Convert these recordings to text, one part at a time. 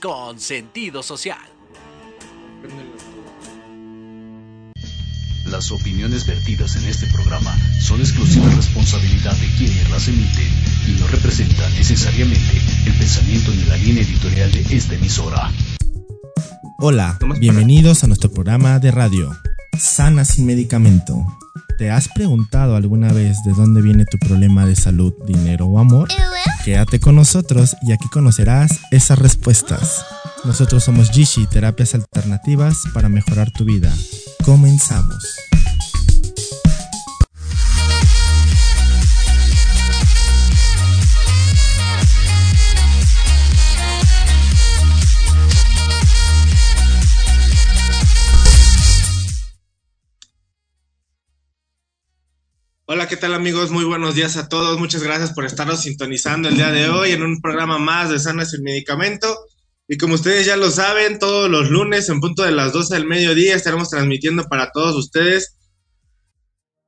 Con sentido social. Las opiniones vertidas en este programa son exclusiva responsabilidad de quienes las emiten y no representan necesariamente el pensamiento ni la línea editorial de esta emisora. Hola, bienvenidos a nuestro programa de radio, Sana sin medicamento. ¿Te has preguntado alguna vez de dónde viene tu problema de salud, dinero o amor? Quédate con nosotros y aquí conocerás esas respuestas. Nosotros somos Gishi, terapias alternativas para mejorar tu vida. Comenzamos. Hola, ¿qué tal amigos? Muy buenos días a todos. Muchas gracias por estarnos sintonizando el día de hoy en un programa más de Sanas sin Medicamento. Y como ustedes ya lo saben, todos los lunes en punto de las 12 del mediodía estaremos transmitiendo para todos ustedes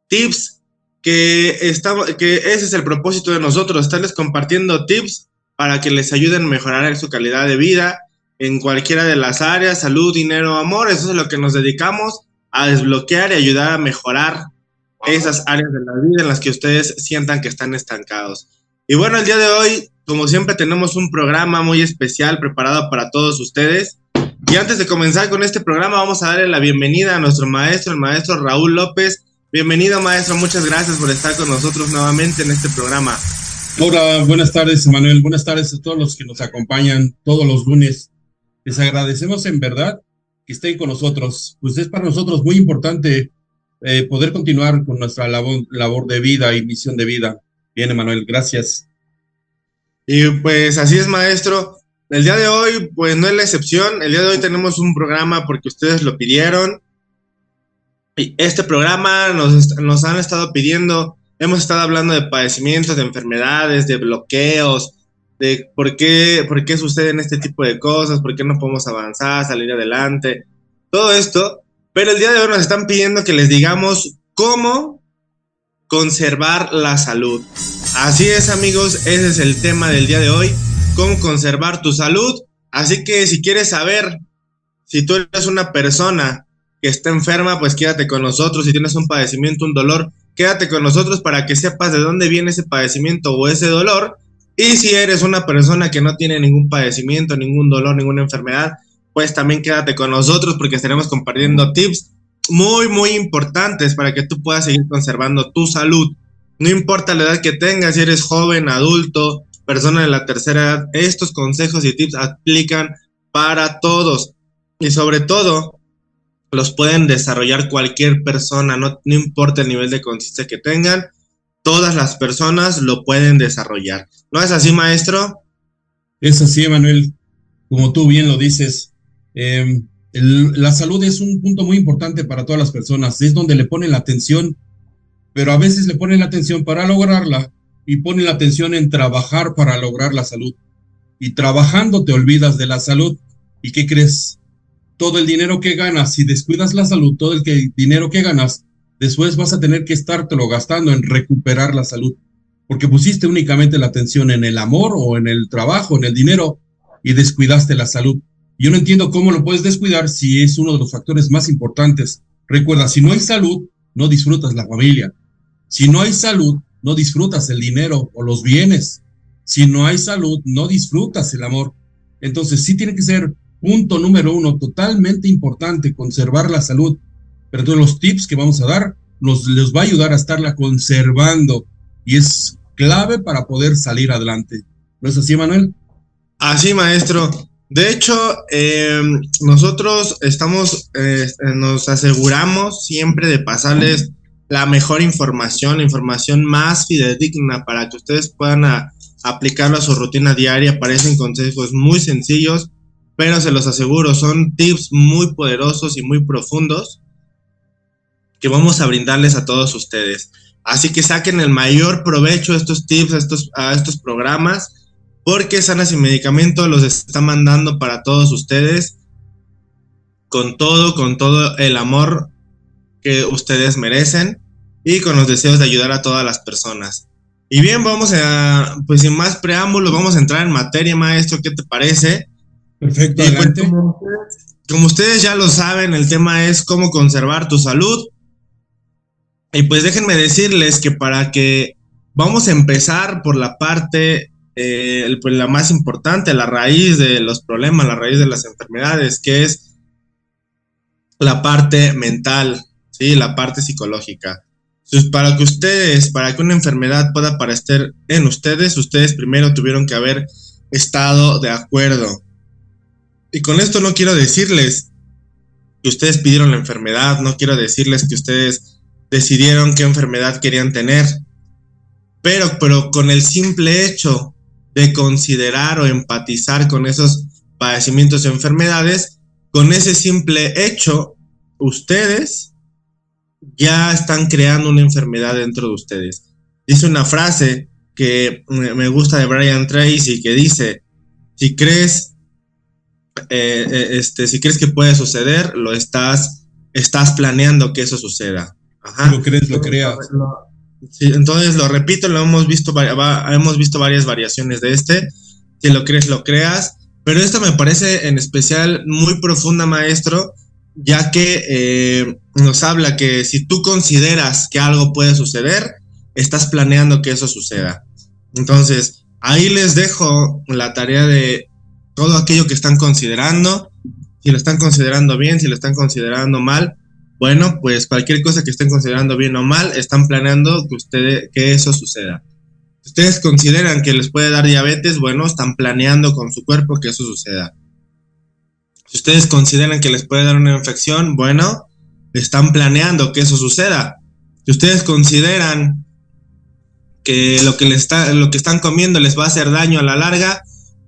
tips que, estamos, que ese es el propósito de nosotros, estarles compartiendo tips para que les ayuden a mejorar su calidad de vida en cualquiera de las áreas, salud, dinero, amor. Eso es lo que nos dedicamos a desbloquear y ayudar a mejorar esas áreas de la vida en las que ustedes sientan que están estancados. Y bueno, el día de hoy como siempre tenemos un programa muy especial preparado para todos ustedes. Y antes de comenzar con este programa, vamos a darle la bienvenida a nuestro maestro, el maestro Raúl López. Bienvenido, maestro. Muchas gracias por estar con nosotros nuevamente en este programa. Hola, buenas tardes, Manuel. Buenas tardes a todos los que nos acompañan todos los lunes. Les agradecemos en verdad que estén con nosotros. Pues es para nosotros muy importante eh, poder continuar con nuestra labor, labor de vida y misión de vida. Bien, Manuel, gracias. Y pues así es, maestro. El día de hoy, pues no es la excepción. El día de hoy tenemos un programa porque ustedes lo pidieron. Y este programa nos, nos han estado pidiendo, hemos estado hablando de padecimientos, de enfermedades, de bloqueos, de por qué, por qué suceden este tipo de cosas, por qué no podemos avanzar, salir adelante, todo esto. Pero el día de hoy nos están pidiendo que les digamos cómo conservar la salud. Así es amigos, ese es el tema del día de hoy, cómo conservar tu salud. Así que si quieres saber si tú eres una persona que está enferma, pues quédate con nosotros. Si tienes un padecimiento, un dolor, quédate con nosotros para que sepas de dónde viene ese padecimiento o ese dolor. Y si eres una persona que no tiene ningún padecimiento, ningún dolor, ninguna enfermedad, pues también quédate con nosotros porque estaremos compartiendo tips muy, muy importantes para que tú puedas seguir conservando tu salud. No importa la edad que tengas, si eres joven, adulto, persona de la tercera edad, estos consejos y tips aplican para todos. Y sobre todo, los pueden desarrollar cualquier persona, no, no importa el nivel de conciencia que tengan, todas las personas lo pueden desarrollar. ¿No es así, maestro? Es así, Manuel. Como tú bien lo dices, eh, la salud es un punto muy importante para todas las personas, es donde le ponen la atención, pero a veces le ponen la atención para lograrla y ponen la atención en trabajar para lograr la salud. Y trabajando te olvidas de la salud. ¿Y qué crees? Todo el dinero que ganas, si descuidas la salud, todo el dinero que ganas, después vas a tener que estártelo gastando en recuperar la salud, porque pusiste únicamente la atención en el amor o en el trabajo, en el dinero, y descuidaste la salud. Yo no entiendo cómo lo puedes descuidar si es uno de los factores más importantes. Recuerda, si no hay salud, no disfrutas la familia. Si no hay salud, no disfrutas el dinero o los bienes. Si no hay salud, no disfrutas el amor. Entonces sí tiene que ser punto número uno, totalmente importante, conservar la salud. Pero todos los tips que vamos a dar nos les va a ayudar a estarla conservando y es clave para poder salir adelante. ¿No es así, Manuel? Así, maestro. De hecho, em, nosotros estamos, eh, nos aseguramos siempre de pasarles la mejor información, la información más fidedigna para que ustedes puedan aplicarlo a su rutina diaria. Parecen consejos muy sencillos, pero se los aseguro, son tips muy poderosos y muy profundos que vamos a brindarles a todos ustedes. Así que saquen el mayor provecho a estos tips, estos, a estos programas porque Sanas y Medicamento los está mandando para todos ustedes con todo, con todo el amor que ustedes merecen y con los deseos de ayudar a todas las personas. Y bien, vamos a, pues sin más preámbulos, vamos a entrar en materia, maestro, ¿qué te parece? Perfecto, pues, como, ustedes ya lo saben, el tema es cómo conservar tu salud. Y pues déjenme decirles que para que vamos a empezar por la parte, eh, pues la más importante, la raíz de los problemas, la raíz de las enfermedades, que es la parte mental, ¿sí? la parte psicológica. Para que ustedes, para que una enfermedad pueda aparecer en ustedes, ustedes primero tuvieron que haber estado de acuerdo. Y con esto no quiero decirles que ustedes pidieron la enfermedad, no quiero decirles que ustedes decidieron qué enfermedad querían tener, pero, pero con el simple hecho de considerar o empatizar con esos padecimientos y enfermedades, con ese simple hecho, ustedes ya están creando una enfermedad dentro de ustedes. Dice una frase que me gusta de Brian Tracy que dice, si crees, eh, eh, este, si crees que puede suceder, lo estás, estás planeando que eso suceda. Ajá. Lo crees, lo creas. Entonces lo repito, lo hemos visto, hemos visto varias variaciones de este. Si lo crees, lo creas. Pero esto me parece en especial muy profunda, maestro, ya que eh, nos habla que si tú consideras que algo puede suceder, estás planeando que eso suceda. Entonces, ahí les dejo la tarea de todo aquello que están considerando, si lo están considerando bien, si lo están considerando mal, bueno, pues cualquier cosa que estén considerando bien o mal, están planeando que ustedes, que eso suceda. Si ustedes consideran que les puede dar diabetes, bueno, están planeando con su cuerpo que eso suceda. Si ustedes consideran que les puede dar una infección, bueno, están planeando que eso suceda. Si ustedes consideran que lo que, está, lo que están comiendo les va a hacer daño a la larga,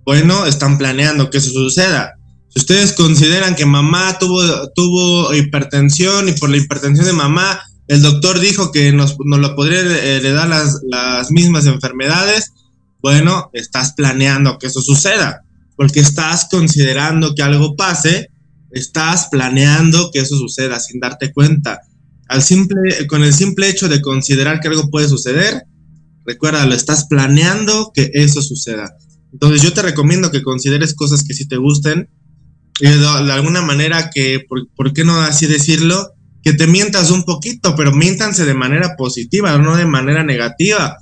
bueno, están planeando que eso suceda. Si ustedes consideran que mamá tuvo, tuvo hipertensión y por la hipertensión de mamá el doctor dijo que nos, nos lo podría heredar las, las mismas enfermedades, bueno, estás planeando que eso suceda porque estás considerando que algo pase, estás planeando que eso suceda sin darte cuenta. Al simple, con el simple hecho de considerar que algo puede suceder, recuerda, lo estás planeando que eso suceda. Entonces yo te recomiendo que consideres cosas que sí te gusten de, alguna manera que, por, ¿por, qué no así decirlo? Que te mientas un poquito, pero miéntanse de manera positiva, no de manera negativa,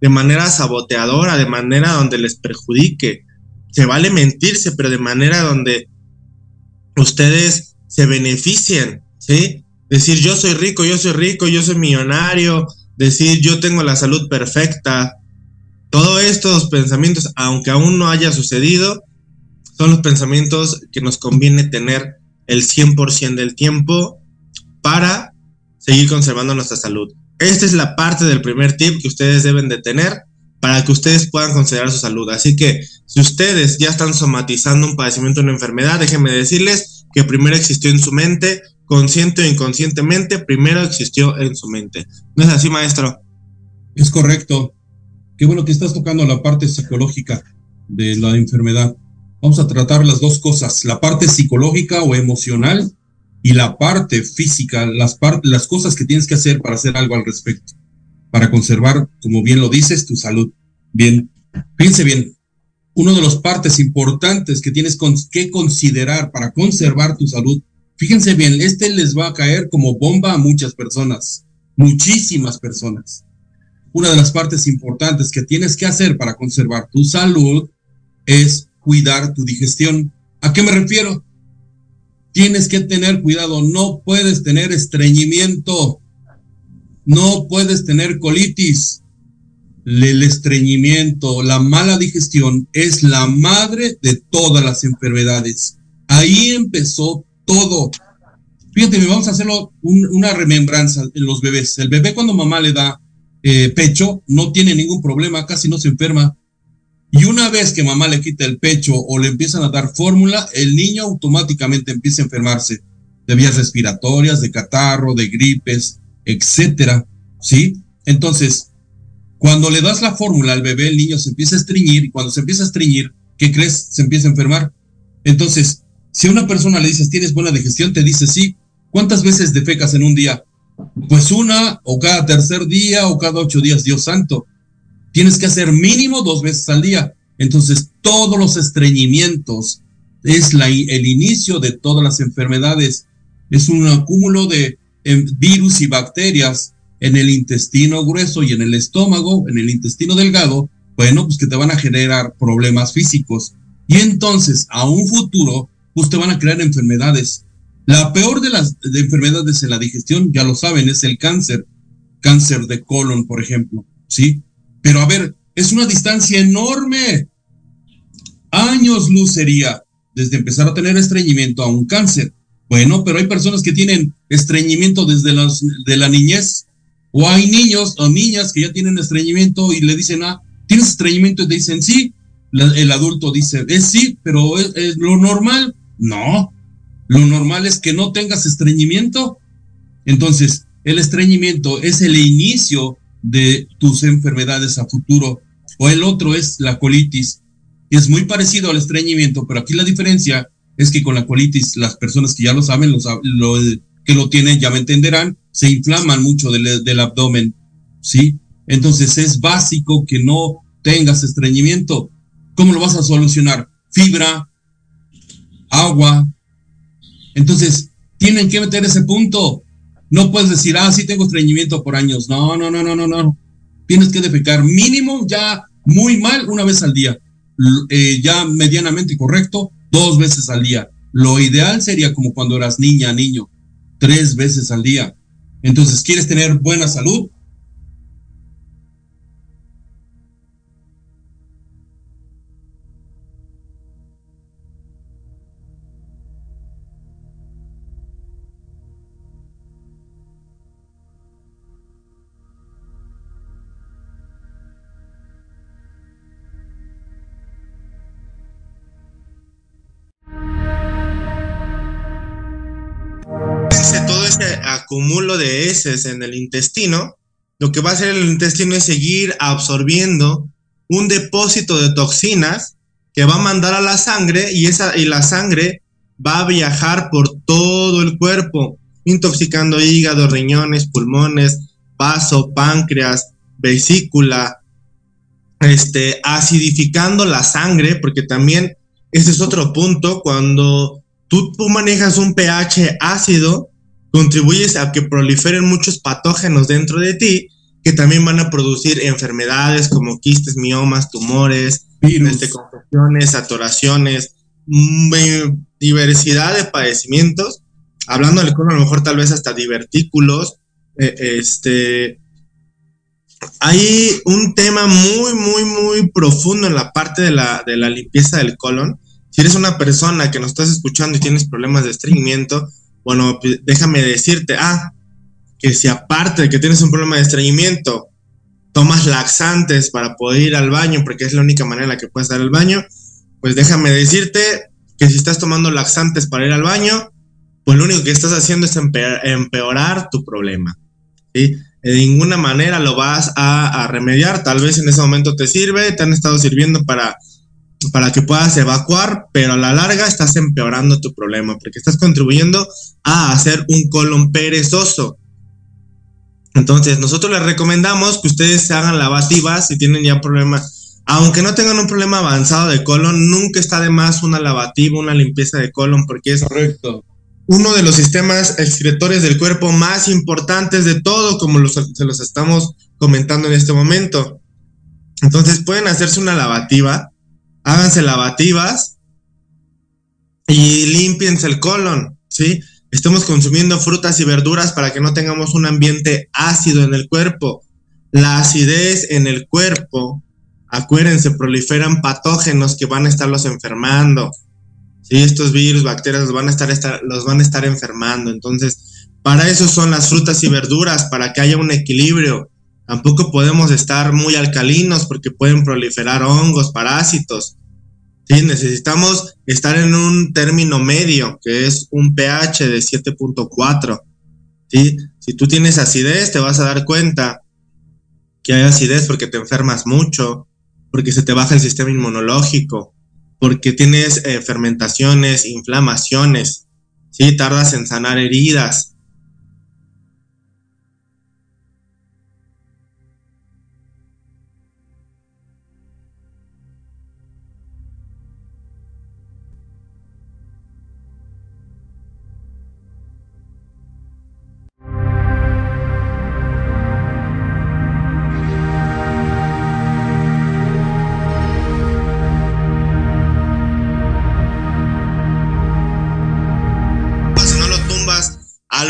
de manera saboteadora, de manera donde les perjudique se vale mentirse, pero de manera donde ustedes se beneficien, ¿sí? Decir yo soy rico, yo soy rico, yo soy millonario, decir yo tengo la salud perfecta. Todos estos pensamientos, aunque aún no haya sucedido, son los pensamientos que nos conviene tener el 100% del tiempo para seguir conservando nuestra salud. Esta es la parte del primer tip que ustedes deben de tener para que ustedes puedan considerar su salud. Así que si ustedes ya están somatizando un padecimiento, una enfermedad, déjenme decirles que primero existió en su mente, consciente o inconscientemente, primero existió en su mente. ¿No es así, maestro? Es correcto. Qué bueno que estás tocando la parte psicológica de la enfermedad. Vamos a tratar las dos cosas, la parte psicológica o emocional y la parte física, las, las cosas que tienes que hacer para hacer algo al respecto para conservar, como bien lo dices, tu salud. Bien, fíjense bien, uno de los partes importantes que tienes que considerar para conservar tu salud, fíjense bien, este les va a caer como bomba a muchas personas, muchísimas personas. Una de las partes importantes que tienes que hacer para conservar tu salud es cuidar tu digestión. ¿A qué me refiero? Tienes que tener cuidado, no puedes tener estreñimiento, no puedes tener colitis. El estreñimiento, la mala digestión es la madre de todas las enfermedades. Ahí empezó todo. Fíjate, vamos a hacerlo una remembranza en los bebés. El bebé cuando mamá le da eh, pecho no tiene ningún problema, casi no se enferma. Y una vez que mamá le quita el pecho o le empiezan a dar fórmula, el niño automáticamente empieza a enfermarse de vías respiratorias, de catarro, de gripes, etcétera, ¿sí? Entonces, cuando le das la fórmula al bebé, el niño se empieza a estreñir y cuando se empieza a estreñir, ¿qué crees? Se empieza a enfermar. Entonces, si a una persona le dices, ¿tienes buena digestión? Te dice, sí. ¿Cuántas veces defecas en un día? Pues una, o cada tercer día, o cada ocho días, Dios santo. Tienes que hacer mínimo dos veces al día. Entonces, todos los estreñimientos es el inicio de todas las enfermedades. Es un acúmulo de em, virus y bacterias en el intestino grueso y en el estómago, en el intestino delgado, bueno, pues que te van a generar problemas físicos. Y entonces, a un futuro, pues te van a crear enfermedades. La peor de las enfermedades en la digestión, ya lo saben, es el cáncer. Cáncer de colon, por ejemplo, ¿sí? Pero a ver, es una distancia enorme. Años luz sería desde empezar a tener estreñimiento a un cáncer. Bueno, pero hay personas que tienen estreñimiento desde las, de la niñez. O hay niños o niñas que ya tienen estreñimiento y le dicen, ah, ¿tienes estreñimiento? Y te dicen, sí. el adulto dice, es sí, pero ¿es, lo normal. No, lo normal es que no tengas estreñimiento. Entonces, el estreñimiento es el inicio de tus enfermedades a futuro. O el otro es la colitis. Es muy parecido al estreñimiento, pero aquí la diferencia es que con la colitis, las personas que ya lo saben, lo, que lo tienen ya me entenderán, se inflaman mucho del, del abdomen. ¿Sí? Entonces es básico que no tengas estreñimiento. ¿Cómo lo vas a solucionar? Fibra, agua. Entonces, tienen que meter ese punto. No puedes decir, ah, sí tengo estreñimiento por años. No, no, no, no, no, no. Tienes que defecar mínimo ya muy mal una vez al día. Eh, ya medianamente correcto, dos veces al día. Lo ideal sería como cuando eras niña, niño, tres veces al día. Entonces, ¿quieres tener buena salud? De heces en el intestino, lo que va a hacer el intestino es seguir absorbiendo un depósito de toxinas que va a mandar a la sangre y, esa, y la sangre va a viajar por todo el cuerpo, intoxicando hígado, riñones, pulmones, vaso, páncreas, vesícula, este, acidificando la sangre, porque también ese es otro punto, cuando tú, tú manejas un pH ácido, contribuyes a que proliferen muchos patógenos dentro de ti que también van a producir enfermedades como quistes, miomas, tumores, este, confecciones, atoraciones, mm, diversidad de padecimientos. Hablando del colon, a lo mejor tal vez hasta divertículos. Eh, este, hay un tema muy, muy, muy profundo en la parte de la, de la limpieza del colon. Si eres una persona que nos estás escuchando y tienes problemas de estreñimiento, bueno, déjame decirte, ah, que si aparte de que tienes un problema de estreñimiento, tomas laxantes para poder ir al baño, porque es la única manera en la que puedes ir al baño, pues déjame decirte que si estás tomando laxantes para ir al baño, pues lo único que estás haciendo es empeorar tu problema. ¿sí? De ninguna manera lo vas a, a remediar, tal vez en ese momento te sirve, te han estado sirviendo para para que puedas evacuar, pero a la larga estás empeorando tu problema porque estás contribuyendo a hacer un colon perezoso. Entonces, nosotros les recomendamos que ustedes se hagan lavativas si tienen ya problemas. Aunque no tengan un problema avanzado de colon, nunca está de más una lavativa, una limpieza de colon, porque es Correcto. uno de los sistemas excretorios del cuerpo más importantes de todo, como se los estamos comentando en este momento. Entonces, pueden hacerse una lavativa háganse lavativas y limpiense el colon, ¿sí? Estamos consumiendo frutas y verduras para que no tengamos un ambiente ácido en el cuerpo. La acidez en el cuerpo, acuérdense, proliferan patógenos que van a estarlos enfermando. ¿sí? Estos virus, bacterias los van a estar, los van a estar enfermando. Entonces, para eso son las frutas y verduras, para que haya un equilibrio. Tampoco podemos estar muy alcalinos porque pueden proliferar hongos, parásitos. Sí, necesitamos estar en un término medio, que es un pH de 7.4. ¿sí? Si tú tienes acidez, te vas a dar cuenta que hay acidez porque te enfermas mucho, porque se te baja el sistema inmunológico, porque tienes eh, fermentaciones, inflamaciones, ¿sí? tardas en sanar heridas,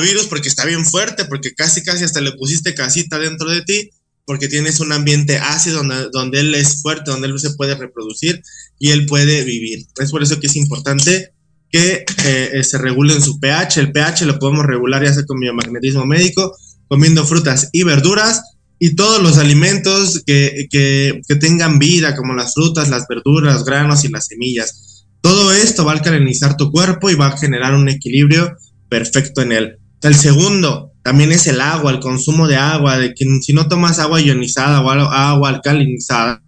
virus porque está bien fuerte, porque casi casi hasta le pusiste casita dentro de ti, porque tienes un ambiente ácido donde, donde él es fuerte, donde él se puede reproducir y él puede vivir. Es por eso que es importante que eh, se regule en su pH. El pH lo podemos regular ya sea con biomagnetismo médico, comiendo frutas y verduras y todos los alimentos que, que, que, tengan vida, como las frutas, las verduras, los granos y las semillas. Todo esto va a alcalinizar tu cuerpo y va a generar un equilibrio perfecto en él. El segundo también es el agua, el consumo de agua, de que si no tomas agua ionizada o agua alcalinizada,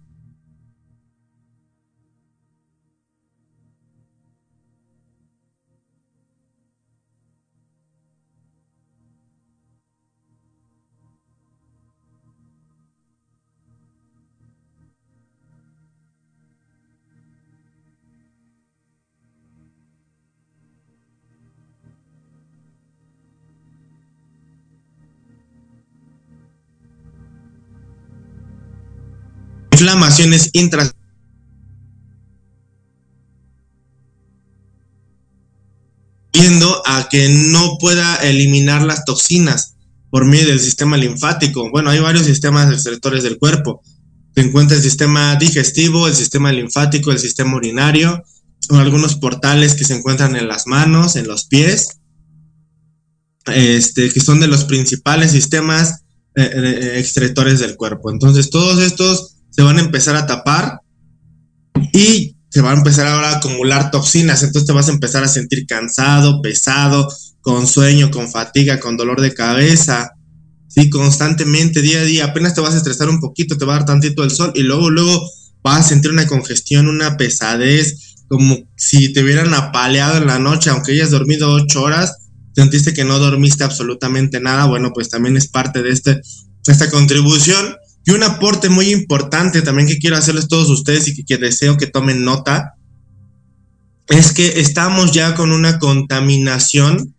inflamaciones intras a que no pueda eliminar las toxinas por medio del sistema linfático. Bueno, hay varios sistemas excretores del cuerpo. Se encuentra el sistema digestivo, el sistema linfático, el sistema urinario, o algunos portales que se encuentran en las manos, en los pies, este, que son de los principales sistemas eh, eh, excretores del cuerpo. Entonces, todos estos se van a empezar a tapar y se va a empezar ahora a acumular toxinas. Entonces te vas a empezar a sentir cansado, pesado, con sueño, con fatiga, con dolor de cabeza. Sí, constantemente, día a día, apenas te vas a estresar un poquito, te va a dar tantito el sol y luego, luego vas a sentir una congestión, una pesadez, como si te hubieran apaleado en la noche, aunque hayas dormido ocho horas, sentiste que no dormiste absolutamente nada, bueno, pues también es parte de este, esta contribución. Y un aporte muy importante también que quiero hacerles todos ustedes y que, deseo que tomen nota es que estamos ya con una contaminación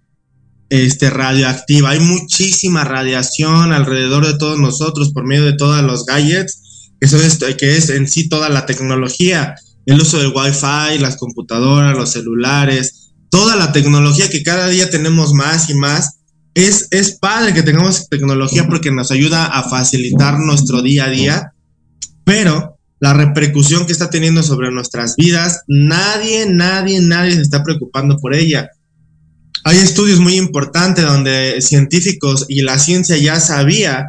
este, radioactiva. Hay muchísima radiación alrededor de todos nosotros por medio de todos los gadgets, que, es, que es en sí toda la tecnología, el uso del Wi-Fi, las computadoras, los celulares, toda la tecnología que cada día tenemos más y más es, es padre que tengamos tecnología porque nos ayuda a facilitar nuestro día a día, pero la repercusión que está teniendo sobre nuestras vidas, nadie, nadie, nadie se está preocupando por ella. Hay estudios muy importantes donde científicos y la ciencia ya sabía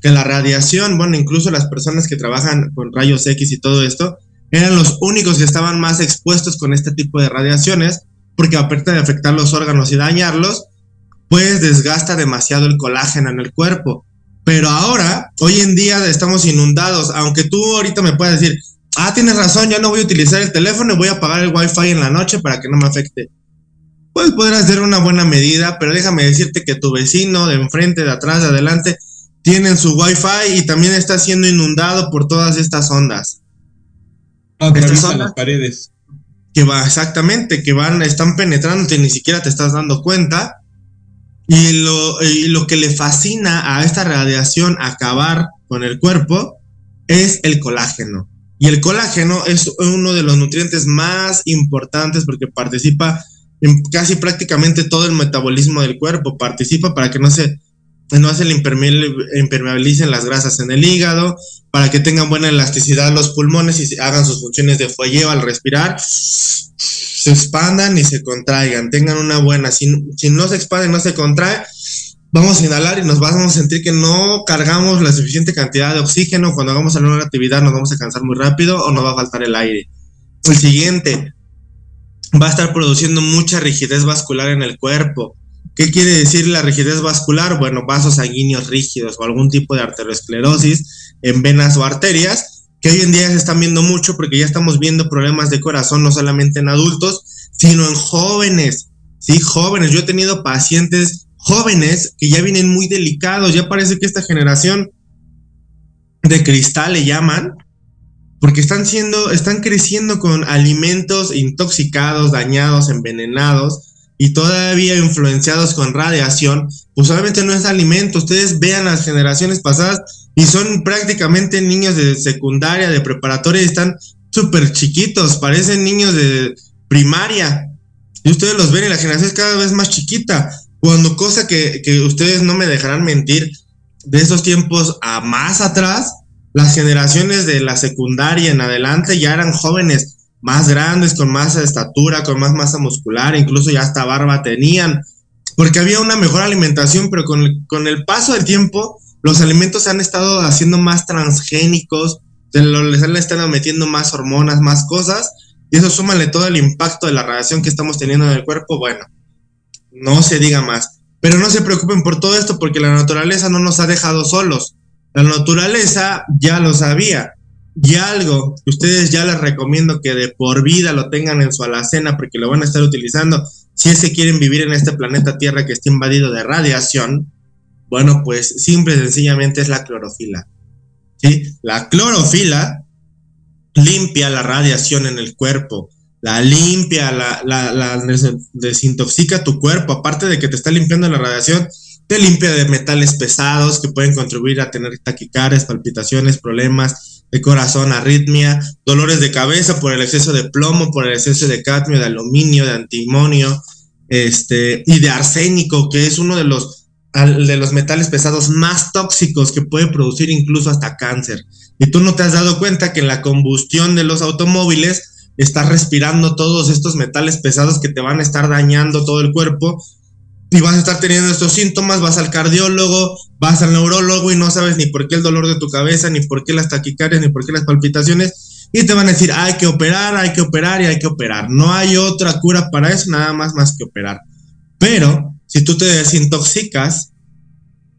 que la radiación, bueno, incluso las personas que trabajan con rayos X y todo esto, eran los únicos que estaban más expuestos con este tipo de radiaciones, porque aparte de afectar los órganos y dañarlos, pues desgasta demasiado el colágeno en el cuerpo. Pero ahora, hoy en día estamos inundados, aunque tú ahorita me puedas decir, ah, tienes razón, ya no voy a utilizar el teléfono, voy a apagar el wifi en la noche para que no me afecte. Pues podrás hacer una buena medida, pero déjame decirte que tu vecino de enfrente, de atrás, de adelante, tienen su wifi y también está siendo inundado por todas estas ondas. Ah, estas las paredes. Que va, exactamente, que van, están penetrando y ni siquiera te estás dando cuenta y lo, lo que le fascina a esta radiación acabar con el cuerpo es el colágeno. Y el colágeno es uno de los nutrientes más importantes porque participa en casi prácticamente todo el metabolismo del cuerpo. Participa para que no se, no se le impermeabilicen las grasas en el hígado, para que tengan buena elasticidad los pulmones y hagan sus funciones de fuelleo al respirar se expandan y se contraigan, tengan una buena, si, si no se expanden, no se contrae, vamos a inhalar y nos vamos a sentir que no cargamos la suficiente cantidad de oxígeno, cuando hagamos alguna actividad nos vamos a cansar muy rápido o nos va a faltar el aire. El siguiente, va a estar produciendo mucha rigidez vascular en el cuerpo. ¿Qué quiere decir la rigidez vascular? Bueno, vasos sanguíneos rígidos o algún tipo de arteriosclerosis en venas o arterias que hoy en día se están viendo mucho porque ya estamos viendo problemas de corazón no solamente en adultos, sino en jóvenes. Sí, jóvenes. Yo he tenido pacientes jóvenes que ya vienen muy delicados. Ya parece que esta generación de cristal le llaman, porque están siendo, están creciendo con alimentos intoxicados, dañados, envenenados y todavía influenciados con radiación, pues no es alimento. Ustedes vean las generaciones pasadas y son prácticamente niños de secundaria, de preparatoria, y están súper chiquitos, parecen niños de primaria. Y ustedes los ven y la generación es cada vez más chiquita. Cuando cosa que, que ustedes no me dejarán mentir, de esos tiempos a más atrás, las generaciones de la secundaria en adelante ya eran jóvenes más grandes, con más estatura, con más masa muscular, incluso ya hasta barba tenían, porque había una mejor alimentación, pero con el, con el paso del tiempo, los alimentos se han estado haciendo más transgénicos, se les han estado metiendo más hormonas, más cosas, y eso súmale todo el impacto de la radiación que estamos teniendo en el cuerpo, bueno, no se diga más. Pero no se preocupen por todo esto porque la naturaleza no nos ha dejado solos. La naturaleza ya lo sabía. Y algo que ustedes ya les recomiendo que de por vida lo tengan en su alacena porque lo van a estar utilizando si es que quieren vivir en este planeta Tierra que está invadido de radiación, bueno, pues simple y sencillamente es la clorofila. ¿sí? La clorofila limpia la radiación en el cuerpo, la limpia, la, la, desintoxica tu cuerpo, aparte de que te está limpiando la radiación, te limpia de metales pesados que pueden contribuir a tener taquicardias, palpitaciones, problemas de corazón, arritmia, dolores de cabeza por el exceso de plomo, por el exceso de cadmio, de aluminio, de antimonio, este, y de arsénico, que es uno de los, de los metales pesados más tóxicos que puede producir incluso hasta cáncer. Y tú no te has dado cuenta que en la combustión de los automóviles estás respirando todos estos metales pesados que te van a estar dañando todo el cuerpo y vas a estar teniendo estos síntomas, vas al cardiólogo, vas al neurólogo y no sabes ni por qué el dolor de tu cabeza, ni por qué las taquicardias, ni por qué las palpitaciones, y te van a decir, hay que operar, hay que operar y hay que operar. No hay otra cura para eso, nada más más que operar. Pero si tú te desintoxicas,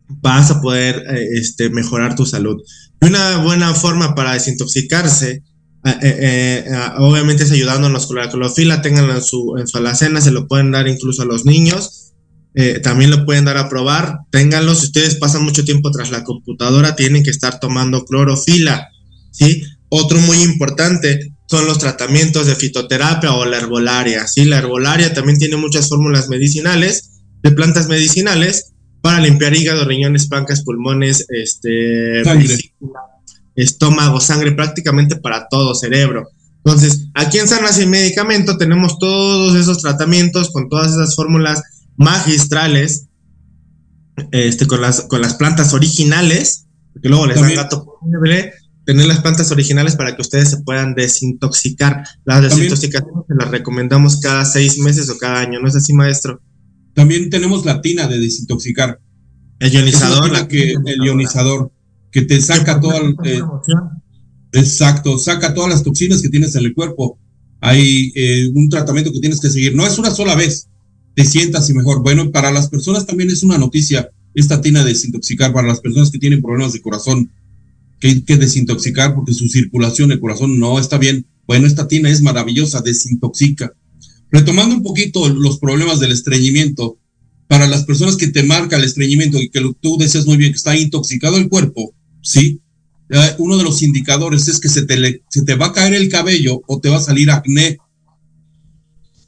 vas a poder eh, este, mejorar tu salud. Y una buena forma para desintoxicarse, eh, eh, obviamente es ayudándonos con la clorofila, tenganlo en su, en su alacena, se lo pueden dar incluso a los niños eh, también lo pueden dar a probar. Ténganlo, si ustedes pasan mucho tiempo tras la computadora, tienen que estar tomando clorofila, ¿sí? Otro muy importante son los tratamientos de fitoterapia o la herbolaria, ¿sí? La herbolaria también tiene muchas fórmulas medicinales, de plantas medicinales, para limpiar hígado, riñones, pancas, pulmones, este, estómago, sangre, prácticamente para todo, cerebro. Entonces, aquí en Sanas y Medicamento tenemos todos esos tratamientos con todas esas fórmulas magistrales este, con, las, con las plantas originales, porque luego les dan gato tener las plantas originales para que ustedes se puedan desintoxicar. Las desintoxicaciones se las recomendamos cada seis meses o cada año, ¿no es así, maestro? También tenemos la tina de desintoxicar. El ionizador. La que, el ionizador, que te saca todo el, eh, exacto, saca todas las toxinas que tienes en el cuerpo. Hay eh, un tratamiento que tienes que seguir. No es una sola vez, te sientas y mejor. Bueno, para las personas también es una noticia esta tina de desintoxicar para las personas que tienen problemas de corazón, que hay que desintoxicar porque su circulación de corazón no está bien. Bueno, esta tina es maravillosa, desintoxica. Retomando un poquito los problemas del estreñimiento, para las personas que te marca el estreñimiento y que tú decías muy bien que está intoxicado el cuerpo, sí, eh, uno de los indicadores es que se te, se te va a caer el cabello o te va a salir acné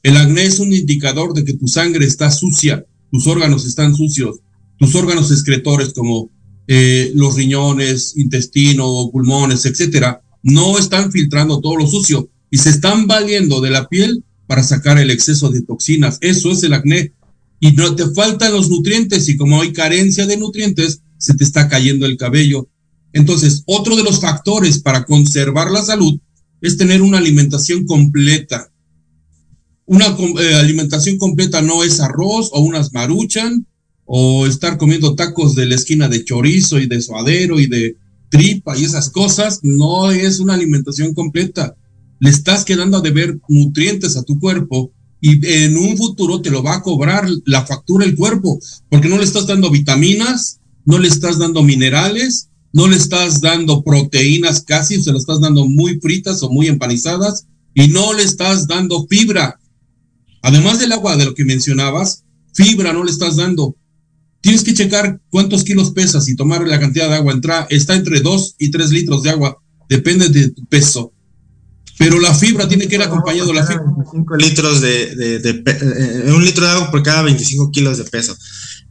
el acné es un indicador de que tu sangre está sucia, tus órganos están sucios, tus órganos excretores como eh, los riñones, intestino, pulmones, etcétera, no están filtrando todo lo sucio y se están valiendo de la piel para sacar el exceso de toxinas. Eso es el acné. Y no te faltan los nutrientes y como hay carencia de nutrientes, se te está cayendo el cabello. Entonces, otro de los factores para conservar la salud es tener una alimentación completa, una eh, alimentación completa no es arroz o unas maruchan o estar comiendo tacos de la esquina de chorizo y de suadero y de tripa y esas cosas, no es una alimentación completa. Le estás quedando a deber nutrientes a tu cuerpo y en un futuro te lo va a cobrar la factura el cuerpo, porque no le estás dando vitaminas, no le estás dando minerales, no le estás dando proteínas casi, se lo estás dando muy fritas o muy empanizadas, y no le estás dando fibra. Además del agua de lo que mencionabas, fibra no le estás dando. Tienes que checar cuántos kilos pesas y tomar la cantidad de agua. Entra, está entre 2 y 3 litros de agua, depende de tu peso. Pero la fibra tiene que ir acompañado de la fibra. 25 litros de, de, eh, un litro de agua por cada 25 kilos de peso.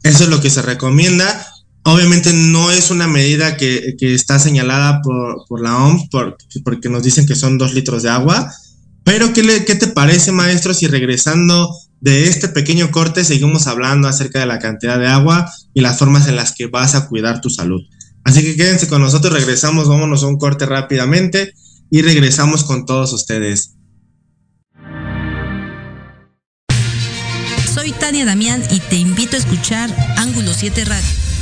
Eso es lo que se recomienda. Obviamente no es una medida que, que está señalada por, por la OMS porque nos dicen que son 2 litros de agua pero ¿qué, ¿qué te parece, maestro, si regresando de este pequeño corte seguimos hablando acerca de la cantidad de agua y las formas en las que vas a cuidar tu salud. Así que quédense con nosotros, regresamos, vámonos a un corte rápidamente y regresamos con todos ustedes. Soy Tania Damián y te invito a escuchar Ángulo 7 Radio,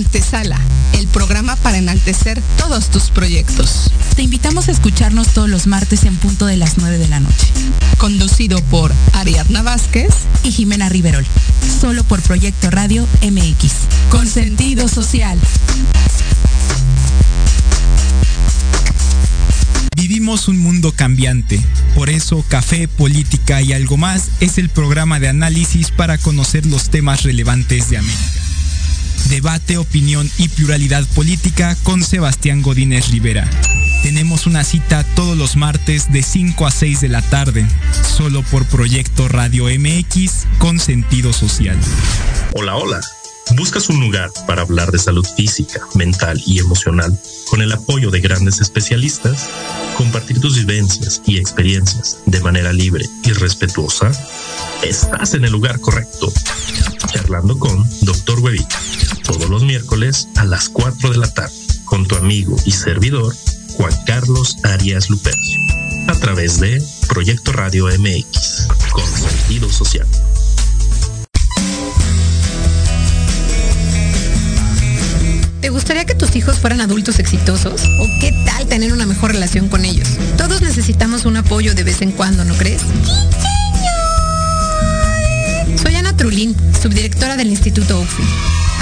Antesala, el programa para enaltecer todos tus proyectos. Te invitamos a escucharnos todos los martes en punto de las 9 de la noche. Conducido por Ariadna Vázquez y Jimena Riverol. Solo por Proyecto Radio MX. Con sentido social. Vivimos un mundo cambiante, por eso Café, Política y algo más es el programa de análisis para conocer los temas relevantes de América. Debate, opinión y pluralidad política con Sebastián Godínez Rivera. Tenemos una cita todos los martes de 5 a 6 de la tarde, solo por Proyecto Radio MX con sentido social. Hola, hola. ¿Buscas un lugar para hablar de salud física, mental y emocional con el apoyo de grandes especialistas? Compartir tus vivencias y experiencias de manera libre y respetuosa? Estás en el lugar correcto. Charlando con Dr. Huevita. Todos los miércoles a las 4 de la tarde con tu amigo y servidor Juan Carlos Arias Lupercio. A través de Proyecto Radio MX con sentido social. ¿Te gustaría que tus hijos fueran adultos exitosos? ¿O qué tal tener una mejor relación con ellos? Todos necesitamos un apoyo de vez en cuando, ¿no crees? Soy Ana Trulín, subdirectora del Instituto UFI.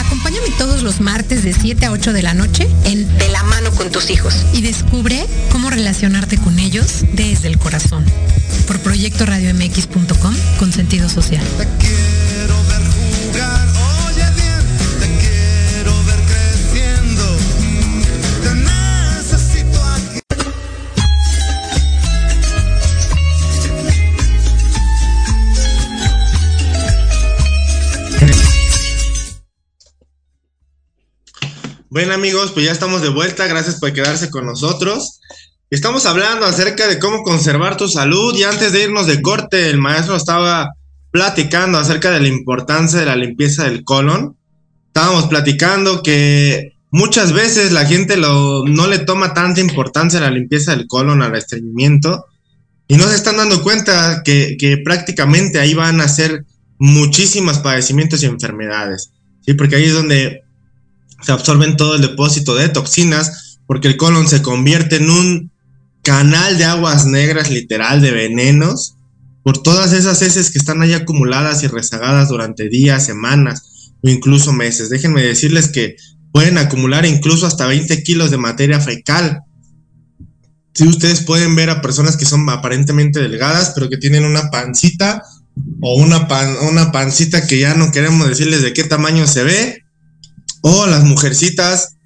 Acompáñame todos los martes de 7 a 8 de la noche en De la mano con tus hijos y descubre cómo relacionarte con ellos desde el corazón. Por proyectoradiomx.com con sentido social. Bueno amigos, pues ya estamos de vuelta, gracias por quedarse con nosotros. Estamos hablando acerca de cómo conservar tu salud y antes de irnos de corte, el maestro estaba platicando acerca de la importancia de la limpieza del colon. Estábamos platicando que muchas veces la gente lo, no le toma tanta importancia a la limpieza del colon, al estreñimiento, y no se están dando cuenta que, prácticamente ahí van a ser muchísimos padecimientos y enfermedades, ¿sí? Porque ahí es donde se absorben todo el depósito de toxinas, porque el colon se convierte en un canal de aguas negras, literal, de venenos, por todas esas heces que están ahí acumuladas y rezagadas durante días, semanas o incluso meses. Déjenme decirles que pueden acumular incluso hasta 20 kilos de materia fecal. Si ustedes pueden ver a personas que son aparentemente delgadas, pero que tienen una pancita o una, una pancita que ya no queremos decirles de qué tamaño se ve, o las mujercitas,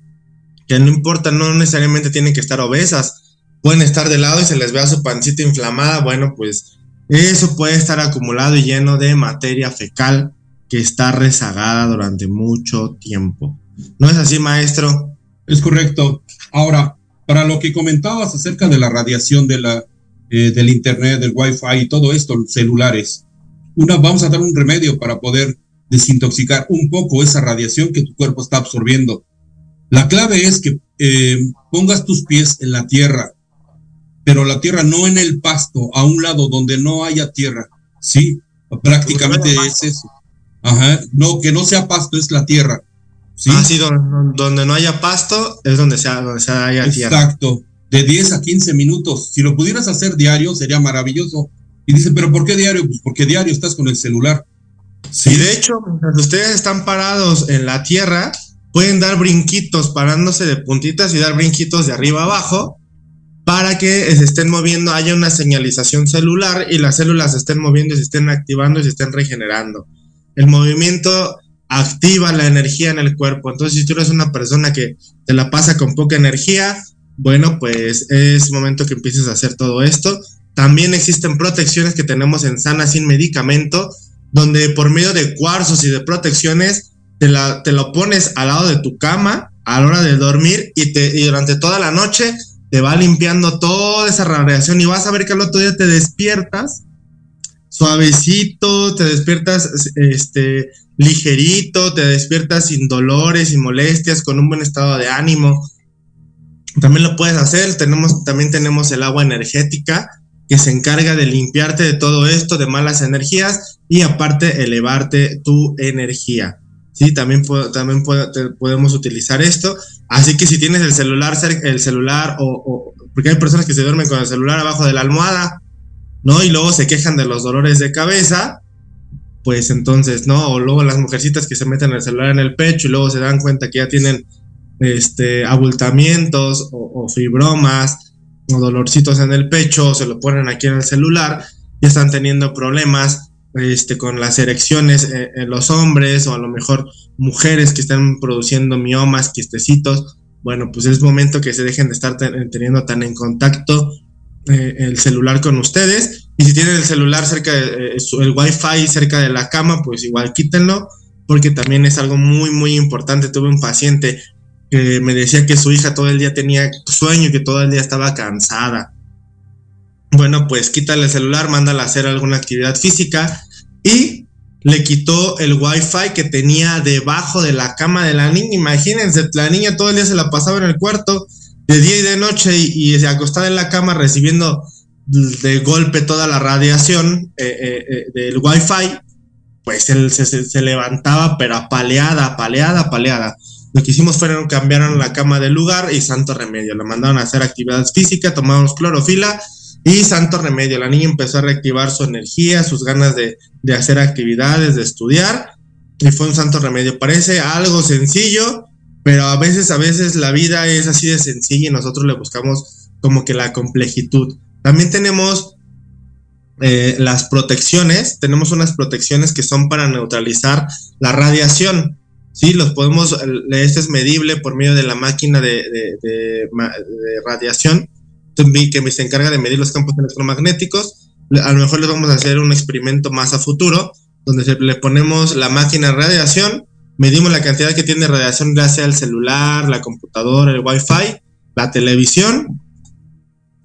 que no importa, no necesariamente tienen que estar obesas, pueden estar de lado y se les vea su pancita inflamada, bueno, pues eso puede estar acumulado y lleno de materia fecal que está rezagada durante mucho tiempo. ¿No es así, maestro? Es correcto. Ahora, para lo que comentabas acerca de la radiación de la, eh, del Internet, del Wi-Fi y todo esto, celulares, una, vamos a dar un remedio para poder desintoxicar un poco esa radiación que tu cuerpo está absorbiendo. La clave es que eh, pongas tus pies en la tierra, pero la tierra no en el pasto, a un lado donde no haya tierra. Sí, prácticamente es eso. Ajá, no, que no sea pasto, es la tierra. ¿sí? Ah, sí, donde, no haya pasto es donde sea, donde sea haya tierra. Exacto, de 10 a 15 minutos. Si lo pudieras hacer diario, sería maravilloso. Y dice, pero ¿por qué diario? Pues porque diario estás con el celular. Sí. de hecho, mientras ustedes están parados en la tierra, pueden dar brinquitos parándose de puntitas y dar brinquitos de arriba abajo para que se estén moviendo, haya una señalización celular y las células se estén moviendo se estén activando y se estén regenerando. El movimiento activa la energía en el cuerpo. Entonces, si tú eres una persona que te la pasa con poca energía, bueno, pues es momento que empieces a hacer todo esto también existen protecciones que tenemos en Sana sin medicamento, donde por medio de cuarzos y de protecciones te, la, lo pones al lado de tu cama a la hora de dormir y, te, y durante toda la noche te va limpiando toda esa radiación y vas a ver que al otro día te despiertas suavecito, te despiertas este ligerito, te despiertas sin dolores, sin molestias, con un buen estado de ánimo. También lo puedes hacer, tenemos, también tenemos el agua energética que se encarga de limpiarte de todo esto, de malas energías y aparte elevarte tu energía. Sí, también, podemos utilizar esto. Así que si tienes el celular, el celular o, porque hay personas que se duermen con el celular abajo de la almohada, ¿no? Y luego se quejan de los dolores de cabeza, pues entonces, ¿no? O luego las mujercitas que se meten el celular en el pecho y luego se dan cuenta que ya tienen este, abultamientos o, fibromas o dolorcitos en el pecho, se lo ponen aquí en el celular y están teniendo problemas este, con las erecciones en, en, los hombres o a lo mejor mujeres que están produciendo miomas, quistecitos. Bueno, pues es momento que se dejen de estar teniendo tan en contacto eh, el celular con ustedes. Y si tienen el celular cerca de, eh, el wifi cerca de la cama, pues igual quítenlo, porque también es algo muy, muy importante. Tuve un paciente que me decía que su hija todo el día tenía sueño y que todo el día estaba cansada. Bueno, pues quítale el celular, mándala a hacer alguna actividad física y le quitó el wifi que tenía debajo de la cama de la niña. Imagínense, la niña todo el día se la pasaba en el cuarto de día y de noche y, se acostaba en la cama recibiendo de golpe toda la radiación eh, eh, eh, del wifi, pues él se, levantaba, pero apaleada, apaleada, apaleada. Lo que hicimos fue cambiaron la cama de lugar y santo remedio. Le mandaron a hacer actividad física, tomamos clorofila y santo remedio. La niña empezó a reactivar su energía, sus ganas de, de hacer actividades, de estudiar y fue un santo remedio. Parece algo sencillo, pero a veces, a veces la vida es así de sencilla y nosotros le buscamos como que la complejitud. También tenemos eh, las protecciones, tenemos unas protecciones que son para neutralizar la radiación. Sí, los podemos, este es medible por medio de la máquina de, radiación que se encarga de medir los campos electromagnéticos. A lo mejor les vamos a hacer un experimento más a futuro, donde le ponemos la máquina de radiación medimos la cantidad que tiene radiación ya sea el celular, la computadora, el wifi, la televisión,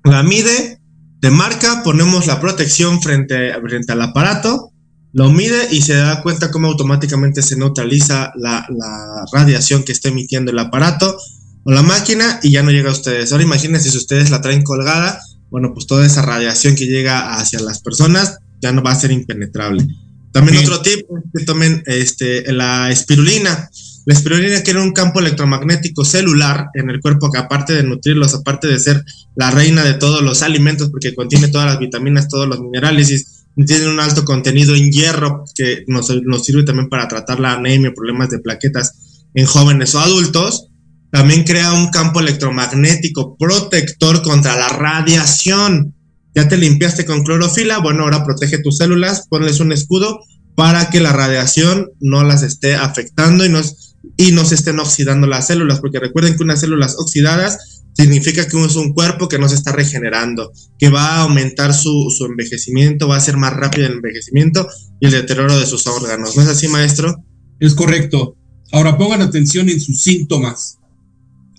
la mide, te marca, ponemos la protección frente, frente al aparato, lo mide y se da cuenta cómo automáticamente se neutraliza la, la, radiación que está emitiendo el aparato o la máquina y ya no llega a ustedes. Ahora imagínense si ustedes la traen colgada, bueno, pues toda esa radiación que llega hacia las personas ya no va a ser impenetrable. También otro tipo que tomen este, la espirulina. La espirulina quiere un campo electromagnético celular en el cuerpo que aparte de nutrirlos, aparte de ser la reina de todos los alimentos, porque contiene todas las vitaminas, todos los minerales y tiene un alto contenido en hierro que nos, nos sirve también para tratar la anemia, problemas de plaquetas en jóvenes o adultos. También crea un campo electromagnético protector contra la radiación ya te limpiaste con clorofila, bueno, ahora protege tus células, ponles un escudo para que la radiación no las esté afectando y, nos, y no se estén oxidando las células, porque recuerden que unas células oxidadas significa que es un cuerpo que no se está regenerando, que va a aumentar su, su envejecimiento, va a ser más rápido el envejecimiento y el deterioro de sus órganos. ¿No es así, maestro? Es correcto. Ahora pongan atención en sus síntomas.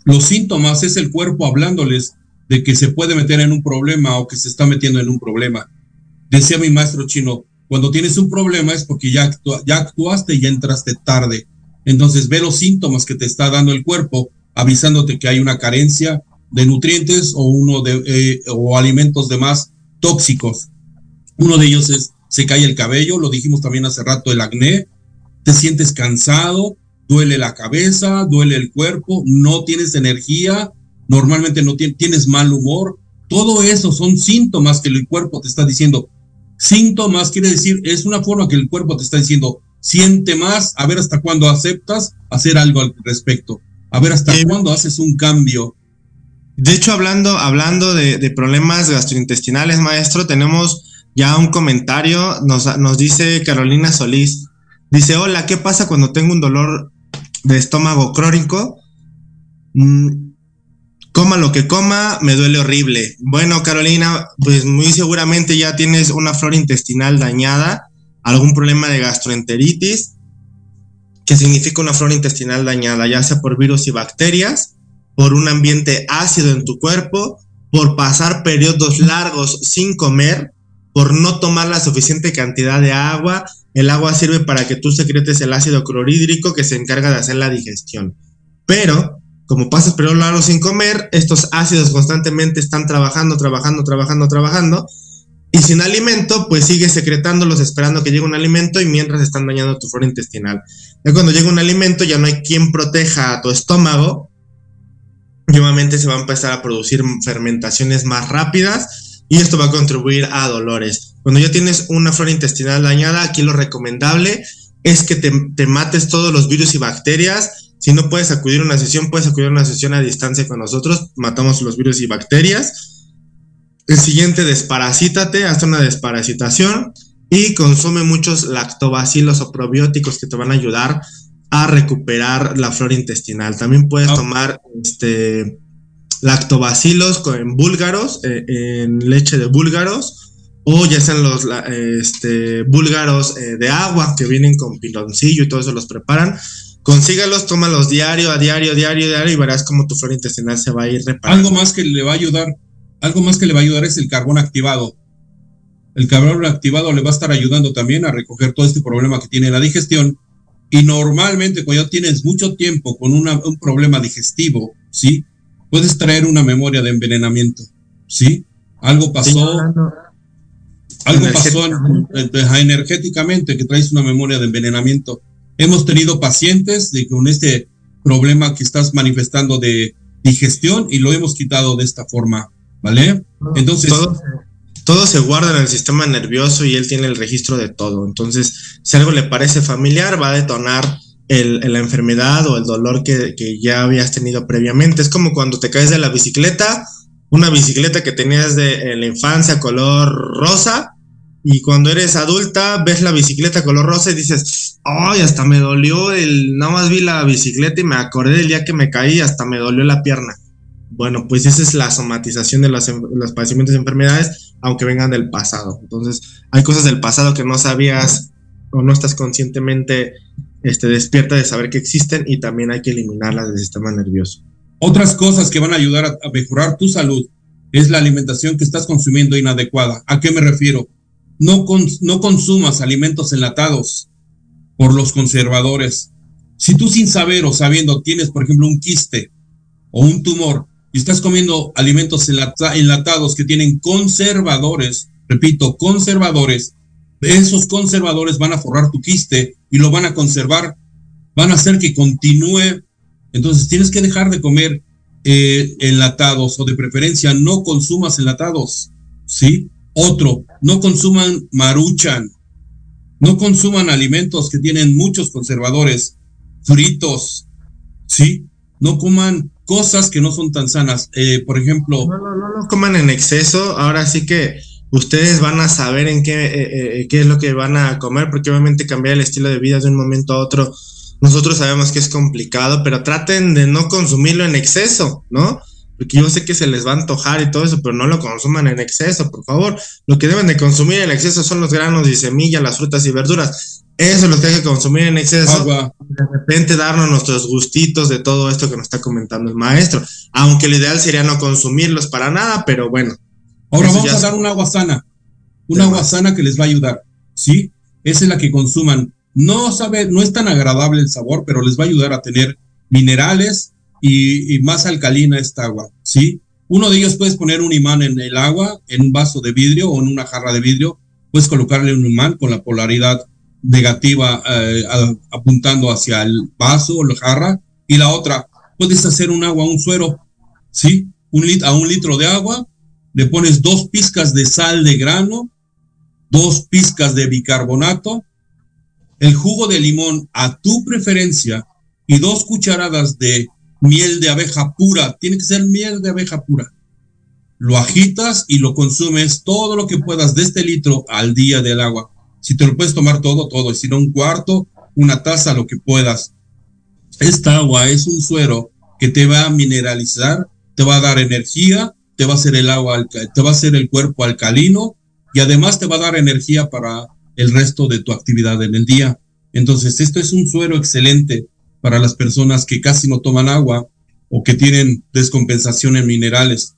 Los síntomas es el cuerpo hablándoles de que se puede meter en un problema o que se está metiendo en un problema. Decía mi maestro chino, cuando tienes un problema es porque ya, ya actuaste y ya entraste tarde. Entonces ve los síntomas que te está dando el cuerpo, avisándote que hay una carencia de nutrientes o uno de eh, o alimentos de más tóxicos. Uno de ellos es se cae el cabello, lo dijimos también hace rato el acné, te sientes cansado, duele la cabeza, duele el cuerpo, no tienes energía, normalmente no tienes mal humor, todo eso son síntomas que el cuerpo te está diciendo. Síntomas quiere decir, es una forma que el cuerpo te está diciendo, siente más, a ver hasta cuándo aceptas hacer algo al respecto, a ver hasta cuándo haces un cambio. De hecho, hablando, hablando de, problemas gastrointestinales, maestro, tenemos ya un comentario, nos, dice Carolina Solís, dice, hola, ¿qué pasa cuando tengo un dolor de estómago crónico? Mm, coma lo que coma, me duele horrible. Bueno, Carolina, pues muy seguramente ya tienes una flora intestinal dañada, algún problema de gastroenteritis, que significa una flora intestinal dañada, ya sea por virus y bacterias, por un ambiente ácido en tu cuerpo, por pasar periodos largos sin comer, por no tomar la suficiente cantidad de agua. El agua sirve para que tú secretes el ácido clorhídrico que se encarga de hacer la digestión. Pero, como pasas periodos largos sin comer, estos ácidos constantemente están trabajando, trabajando, trabajando, trabajando. Y sin alimento, pues sigues secretándolos esperando que llegue un alimento y mientras están dañando tu flora intestinal. Y cuando llega un alimento ya no hay quien proteja a tu estómago y se va a empezar a producir fermentaciones más rápidas y esto va a contribuir a dolores. Cuando ya tienes una flora intestinal dañada, aquí lo recomendable es que te, mates todos los virus y bacterias. Si no puedes acudir a una sesión, puedes acudir a una sesión a distancia con nosotros. Matamos los virus y bacterias. El siguiente, desparasítate, haz una desparasitación y consume muchos lactobacilos o probióticos que te van a ayudar a recuperar la flora intestinal. También puedes ah. tomar este, lactobacilos en búlgaros, eh, en leche de búlgaros, o ya sean los este, búlgaros eh, de agua que vienen con piloncillo y todo eso los preparan. Consígalos, tómalos diario, a diario, diario, diario y verás cómo tu flora intestinal se va a ir reparando. Algo más que le va a ayudar, algo más que le va a ayudar es el carbón activado. El carbón activado le va a estar ayudando también a recoger todo este problema que tiene la digestión y normalmente cuando tienes mucho tiempo con un problema digestivo, ¿sí? Puedes traer una memoria de envenenamiento, ¿sí? Algo pasó, algo pasó energéticamente que traes una memoria de envenenamiento. Hemos tenido pacientes de, con este problema que estás manifestando de digestión y lo hemos quitado de esta forma, ¿vale? Entonces todo se guarda en el sistema nervioso y él tiene el registro de todo. Entonces, si algo le parece familiar, va a detonar la enfermedad o el dolor que, ya habías tenido previamente. Es como cuando te caes de la bicicleta, una bicicleta que tenías de en la infancia color rosa, y cuando eres adulta ves la bicicleta color rosa y dices, ay, hasta me dolió el, nada más vi la bicicleta y me acordé del día que me caí, hasta me dolió la pierna. Bueno, pues esa es la somatización de los, los padecimientos de enfermedades aunque vengan del pasado. Entonces, hay cosas del pasado que no sabías o no estás conscientemente este, despierta de saber que existen y también hay que eliminarlas del sistema nervioso. Otras cosas que van a ayudar a, mejorar tu salud es la alimentación que estás consumiendo inadecuada. ¿A qué me refiero? No, no consumas alimentos enlatados por los conservadores. Si tú sin saber o sabiendo tienes, por ejemplo, un quiste o un tumor, y estás comiendo alimentos enlatados que tienen conservadores, repito, conservadores, esos conservadores van a forrar tu quiste y lo van a conservar, van a hacer que continúe. Entonces tienes que dejar de comer eh, enlatados o de preferencia no consumas enlatados, ¿sí? Otro, no consuman maruchan, no consuman alimentos que tienen muchos conservadores, fritos, ¿sí? No coman cosas que no son tan sanas. Eh, por ejemplo. No, no, no, no coman en exceso. Ahora sí que ustedes van a saber en qué, eh, eh, qué es lo que van a comer, porque obviamente cambiar el estilo de vida de un momento a otro, nosotros sabemos que es complicado, pero traten de no consumirlo en exceso, ¿no? Porque yo sé que se les va a antojar y todo eso, pero no lo consuman en exceso, por favor. Lo que deben de consumir en exceso son los granos y semillas, las frutas y verduras. Eso es lo que hay que consumir en exceso. De repente darnos nuestros gustitos de todo esto que nos está comentando el maestro. Aunque lo ideal sería no consumirlos para nada, pero bueno. Ahora vamos a dar un agua sana. Un agua sana que les va a ayudar. ¿Sí? Esa es la que consuman. No sabe, no es tan agradable el sabor, pero les va a ayudar a tener minerales y, y más alcalina esta agua. ¿Sí? Uno de ellos puedes poner un imán en el agua, en un vaso de vidrio o en una jarra de vidrio. Puedes colocarle un imán con la polaridad negativa eh, apuntando hacia el vaso o la jarra y la otra puedes hacer un agua, un suero, ¿sí? Un lit a un litro de agua le pones dos pizcas de sal de grano, dos pizcas de bicarbonato, el jugo de limón a tu preferencia y dos cucharadas de miel de abeja pura. Tiene que ser miel de abeja pura. Lo agitas y lo consumes todo lo que puedas de este litro al día del agua. Si te lo puedes tomar todo, todo. Si no, un cuarto, una taza, lo que puedas. Esta agua es un suero que te va a mineralizar te va a dar energía, te va a hacer el agua, te va a hacer el cuerpo alcalino y además te va a dar energía para el resto de tu actividad en el día. Entonces, esto es un suero excelente para las personas que casi no toman agua o que tienen descompensación en minerales.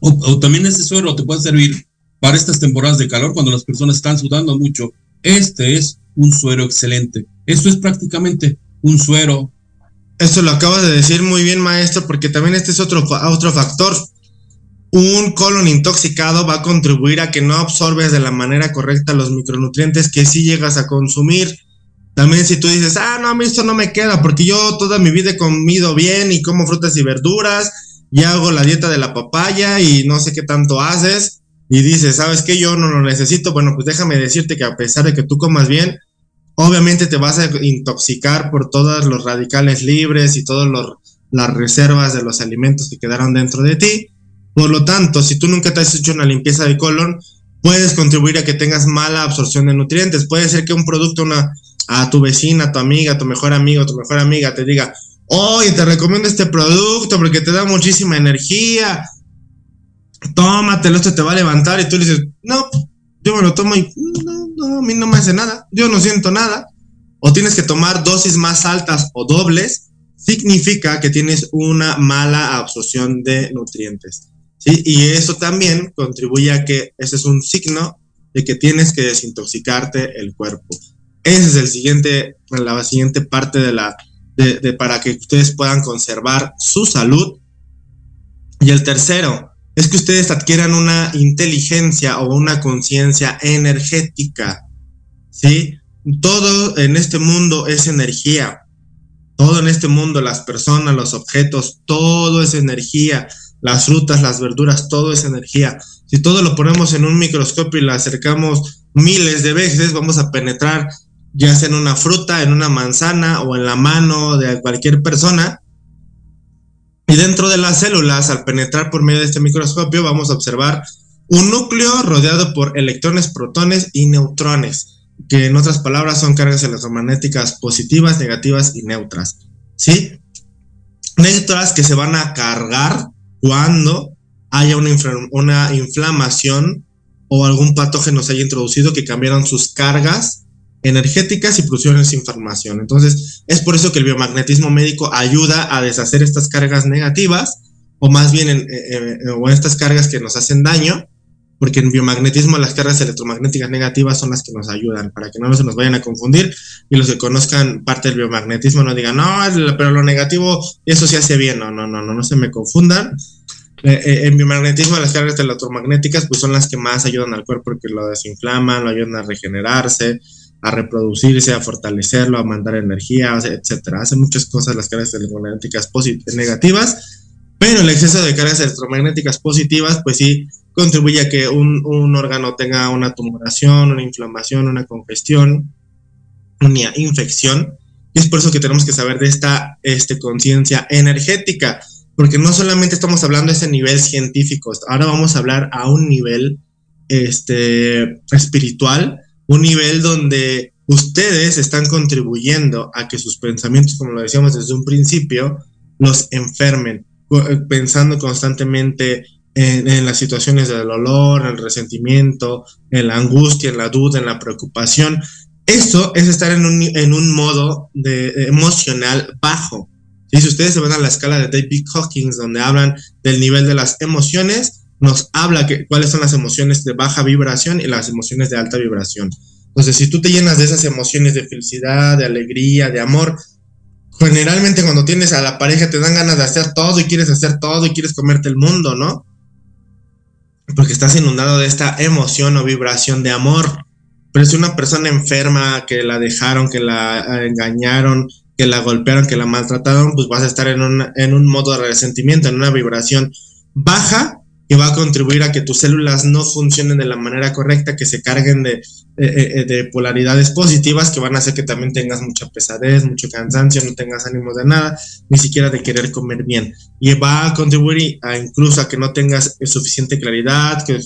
O, también este suero te puede servir para estas temporadas de calor cuando las personas están sudando mucho. Este es un suero excelente. Esto es prácticamente un suero. Eso lo acabas de decir muy bien, maestro, porque también este es otro, otro factor. Un colon intoxicado va a contribuir a que no absorbes de la manera correcta los micronutrientes que sí llegas a consumir. También si tú dices, ah, no, a mí esto no me queda porque yo toda mi vida he comido bien y como frutas y verduras y hago la dieta de la papaya y no sé qué tanto haces y dices, ¿sabes qué? Yo no lo necesito. Bueno, pues déjame decirte que a pesar de que tú comas bien, obviamente te vas a intoxicar por todos los radicales libres y todas las reservas de los alimentos que quedaron dentro de ti. Por lo tanto, si tú nunca te has hecho una limpieza de colon, puedes contribuir a que tengas mala absorción de nutrientes. Puede ser que un producto, una, a tu vecina, a tu amiga, a tu mejor amigo, a tu mejor amiga te diga, oye, te recomiendo este producto porque te da muchísima energía, tómatelo, esto te va a levantar y tú le dices, no, yo me lo tomo y no, no, a mí no me hace nada, yo no siento nada. O tienes que tomar dosis más altas o dobles, significa que tienes una mala absorción de nutrientes. Y eso también contribuye a que ese es un signo de que tienes que desintoxicarte el cuerpo. Esa es el siguiente, la siguiente parte de la, de, para que ustedes puedan conservar su salud. Y el tercero es que ustedes adquieran una inteligencia o una conciencia energética. ¿Sí? Todo en este mundo es energía. Todo en este mundo, las personas, los objetos, todo es energía. Las frutas, las verduras, todo es energía. Si todo lo ponemos en un microscopio y lo acercamos miles de veces, vamos a penetrar ya sea en una fruta, en una manzana o en la mano de cualquier persona. Y dentro de las células, al penetrar por medio de este microscopio, vamos a observar un núcleo rodeado por electrones, protones y neutrones, que en otras palabras son cargas electromagnéticas positivas, negativas y neutras. ¿Sí? Neutras que se van a cargar cuando haya una, una inflamación o algún patógeno se haya introducido que cambiaron sus cargas energéticas y producción de información. Entonces, es por eso que el biomagnetismo médico ayuda a deshacer estas cargas negativas, o más bien en, eh, eh, o estas cargas que nos hacen daño, porque en biomagnetismo las cargas electromagnéticas negativas son las que nos ayudan, para que no se nos vayan a confundir y los que conozcan parte del biomagnetismo no digan, no, pero lo negativo, eso se hace bien, no, no, no, no, no se me confundan. Eh, en biomagnetismo las cargas electromagnéticas pues son las que más ayudan al cuerpo porque lo desinflaman, lo ayudan a regenerarse, a reproducirse, a fortalecerlo, a mandar energía, etcétera. Hace muchas cosas las cargas electromagnéticas negativas, pero el exceso de cargas electromagnéticas positivas, pues sí contribuye a que un, órgano tenga una tumoración, una inflamación, una congestión, una infección. Y es por eso que tenemos que saber de esta este, conciencia energética, porque no solamente estamos hablando de ese nivel científico, ahora vamos a hablar a un nivel este, espiritual, un nivel donde ustedes están contribuyendo a que sus pensamientos, como lo decíamos desde un principio, los enfermen, eh, pensando constantemente en, las situaciones del dolor, el resentimiento, en la angustia, en la duda, en la preocupación. Eso es estar en un, en un modo de, emocional bajo. Y si ustedes se van a la escala de David Hawkins, donde hablan del nivel de las emociones, nos habla que, cuáles son las emociones de baja vibración y las emociones de alta vibración. Entonces, si tú te llenas de esas emociones de felicidad, de alegría, de amor, generalmente cuando tienes a la pareja te dan ganas de hacer todo y quieres hacer todo y quieres comerte el mundo, ¿no? Porque estás inundado de esta emoción o vibración de amor. Pero si una persona enferma que la dejaron, que la engañaron, que la golpearon, que la maltrataron, pues vas a estar en en un modo de resentimiento, en una vibración baja que va a contribuir a que tus células no funcionen de la manera correcta, que se carguen de, de, polaridades positivas que van a hacer que también tengas mucha pesadez, mucho cansancio, no tengas ánimo de nada, ni siquiera de querer comer bien. Y va a contribuir a incluso a que no tengas suficiente claridad, que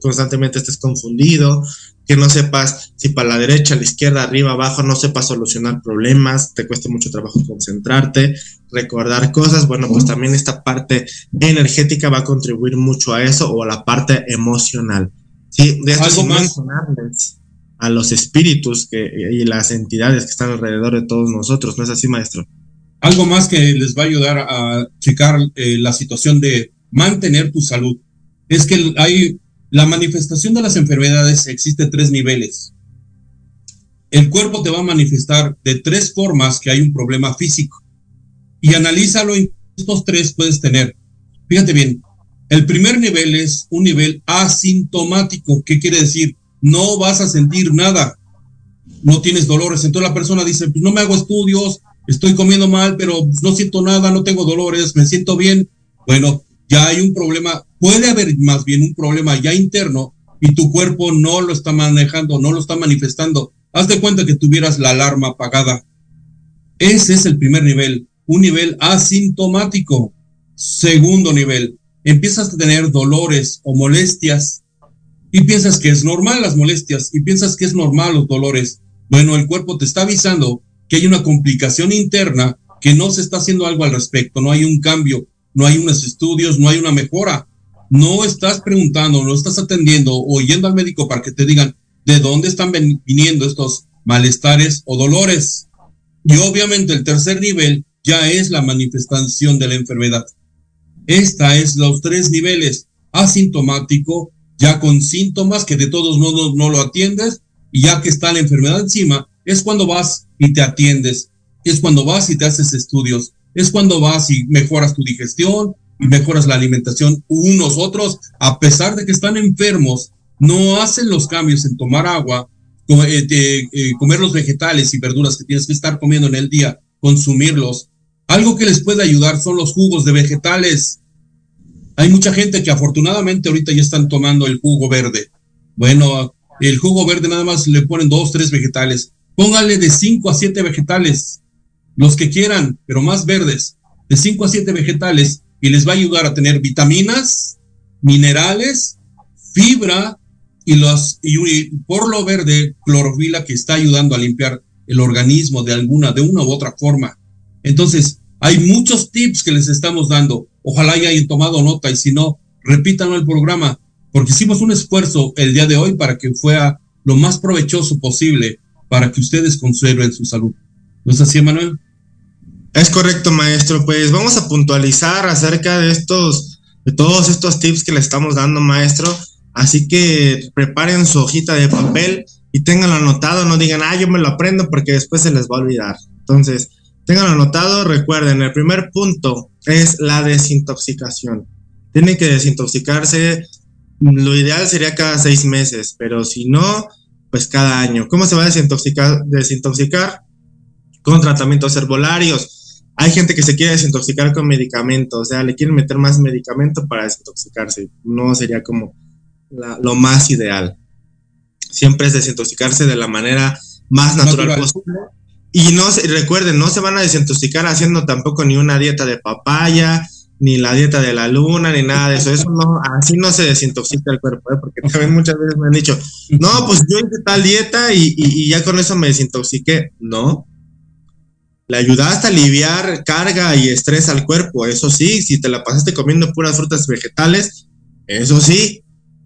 constantemente estés confundido, que no sepas si para la derecha, la izquierda, arriba, abajo, no sepas solucionar problemas, te cueste mucho trabajo concentrarte, recordar cosas, bueno, pues también esta parte energética va a contribuir mucho a eso o a la parte emocional. Sí, de esto Algo más a los espíritus que, y las entidades que están alrededor de todos nosotros, ¿no es así, maestro? Algo más que les va a ayudar a checar eh, la situación de mantener tu salud es que hay la manifestación de las enfermedades existe tres niveles. El cuerpo te va a manifestar de tres formas que hay un problema físico y analízalo en estos tres puedes tener. Fíjate bien, el primer nivel es un nivel asintomático. ¿Qué quiere decir? no vas a sentir nada, no tienes dolores. Entonces la persona dice, pues no me hago estudios, estoy comiendo mal, pero no siento nada, no tengo dolores, me siento bien. Bueno, ya hay un problema, puede haber más bien un problema ya interno y tu cuerpo no lo está manejando, no lo está manifestando. Haz de cuenta que tuvieras la alarma apagada. Ese es el primer nivel, un nivel asintomático. Segundo nivel, empiezas a tener dolores o molestias y piensas que es normal las molestias y piensas que es normal los dolores. Bueno, el cuerpo te está avisando que hay una complicación interna, que no se está haciendo algo al respecto, no hay un cambio, no hay unos estudios, no hay una mejora. No estás preguntando, no estás atendiendo o yendo al médico para que te digan de dónde están viniendo estos malestares o dolores. Y obviamente el tercer nivel ya es la manifestación de la enfermedad. Esta es los tres niveles, asintomático, ya con síntomas que de todos modos no lo atiendes y ya que está la enfermedad encima, es cuando vas y te atiendes, es cuando vas y te haces estudios, es cuando vas y mejoras tu digestión mejoras la alimentación. Unos otros, a pesar de que están enfermos, no hacen los cambios en tomar agua, eh, eh, comer los vegetales y verduras que tienes que estar comiendo en el día, consumirlos. Algo que les puede ayudar son los jugos de vegetales. Hay mucha gente que afortunadamente ahorita ya están tomando el jugo verde. Bueno, el jugo verde nada más le ponen dos, tres vegetales. Póngale de cinco a siete vegetales, los que quieran, pero más verdes, de cinco a siete vegetales y les va a ayudar a tener vitaminas, minerales, fibra y los y por lo verde clorofila que está ayudando a limpiar el organismo de alguna de una u otra forma. Entonces, hay muchos tips que les estamos dando Ojalá hayan tomado nota y si no, repítanlo el programa, porque hicimos un esfuerzo el día de hoy para que fuera lo más provechoso posible para que ustedes conserven su salud. ¿No es así, Manuel? Es correcto, maestro. Pues vamos a puntualizar acerca de estos, de todos estos tips que le estamos dando, maestro. Así que preparen su hojita de papel y tenganlo anotado. No digan, ah, yo me lo aprendo porque después se les va a olvidar. Entonces, tengan anotado, recuerden, el primer punto es la desintoxicación. Tienen que desintoxicarse, lo ideal sería cada seis meses, pero si no, pues cada año. ¿Cómo se va a desintoxicar? desintoxicar? Con tratamientos herbolarios. Hay gente que se quiere desintoxicar con medicamentos, o sea, le quieren meter más medicamento para desintoxicarse. No sería como lo más ideal. Siempre es desintoxicarse de la manera más natural. posible y no recuerden, no se van a desintoxicar haciendo tampoco ni una dieta de papaya, ni la dieta de la luna, ni nada de eso. Eso no, así no se desintoxica el cuerpo, ¿eh? porque también muchas veces me han dicho, no, pues yo hice tal dieta y, y, ya con eso me desintoxiqué. No. Le ayudaste a aliviar carga y estrés al cuerpo, eso sí, si te la pasaste comiendo puras frutas vegetales, eso sí.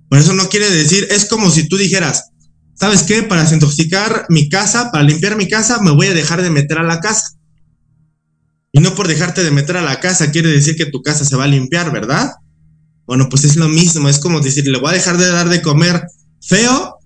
Por eso no quiere decir, es como si tú dijeras, ¿sabes qué? Para desintoxicar mi casa, para limpiar mi casa, me voy a dejar de meter a la casa. Y no por dejarte de meter a la casa quiere decir que tu casa se va a limpiar, ¿verdad? Bueno, pues es lo mismo, es como decir, le voy a dejar de dar de comer feo